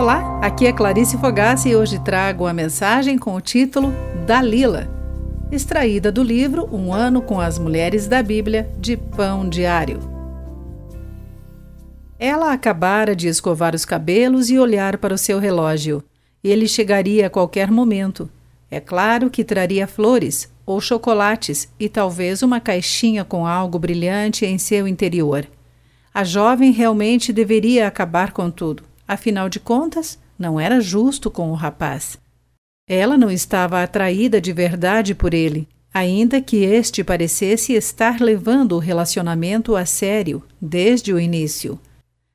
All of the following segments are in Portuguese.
Olá, aqui é Clarice Fogassi e hoje trago a mensagem com o título Dalila, extraída do livro Um Ano com as Mulheres da Bíblia, de Pão Diário. Ela acabara de escovar os cabelos e olhar para o seu relógio. Ele chegaria a qualquer momento. É claro que traria flores ou chocolates e talvez uma caixinha com algo brilhante em seu interior. A jovem realmente deveria acabar com tudo. Afinal de contas, não era justo com o rapaz. Ela não estava atraída de verdade por ele, ainda que este parecesse estar levando o relacionamento a sério desde o início.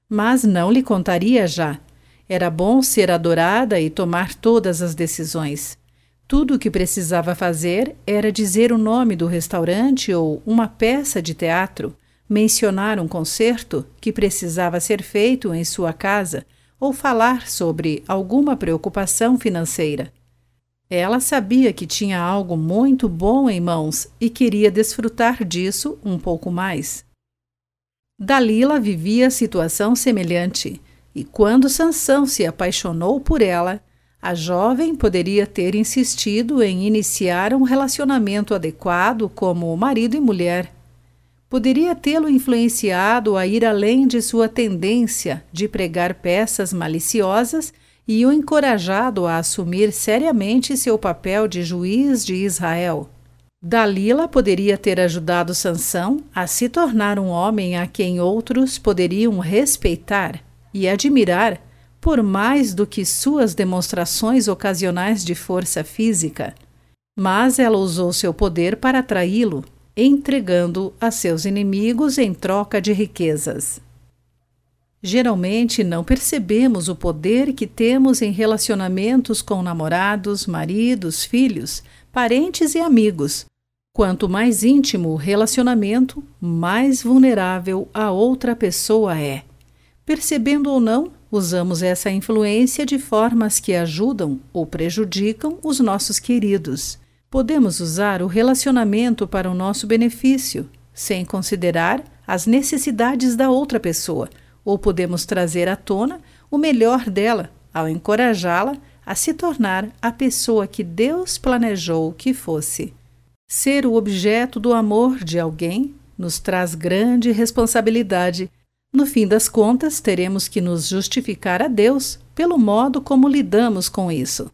Mas não lhe contaria já. Era bom ser adorada e tomar todas as decisões. Tudo o que precisava fazer era dizer o nome do restaurante ou uma peça de teatro, mencionar um concerto que precisava ser feito em sua casa ou falar sobre alguma preocupação financeira. Ela sabia que tinha algo muito bom em mãos e queria desfrutar disso um pouco mais. Dalila vivia situação semelhante, e quando Sansão se apaixonou por ela, a jovem poderia ter insistido em iniciar um relacionamento adequado como marido e mulher poderia tê-lo influenciado a ir além de sua tendência de pregar peças maliciosas e o encorajado a assumir seriamente seu papel de juiz de Israel. Dalila poderia ter ajudado Sansão a se tornar um homem a quem outros poderiam respeitar e admirar por mais do que suas demonstrações ocasionais de força física. Mas ela usou seu poder para atraí-lo entregando a seus inimigos em troca de riquezas. Geralmente não percebemos o poder que temos em relacionamentos com namorados, maridos, filhos, parentes e amigos. Quanto mais íntimo o relacionamento, mais vulnerável a outra pessoa é. Percebendo ou não, usamos essa influência de formas que ajudam ou prejudicam os nossos queridos. Podemos usar o relacionamento para o nosso benefício, sem considerar as necessidades da outra pessoa, ou podemos trazer à tona o melhor dela ao encorajá-la a se tornar a pessoa que Deus planejou que fosse. Ser o objeto do amor de alguém nos traz grande responsabilidade. No fim das contas, teremos que nos justificar a Deus pelo modo como lidamos com isso.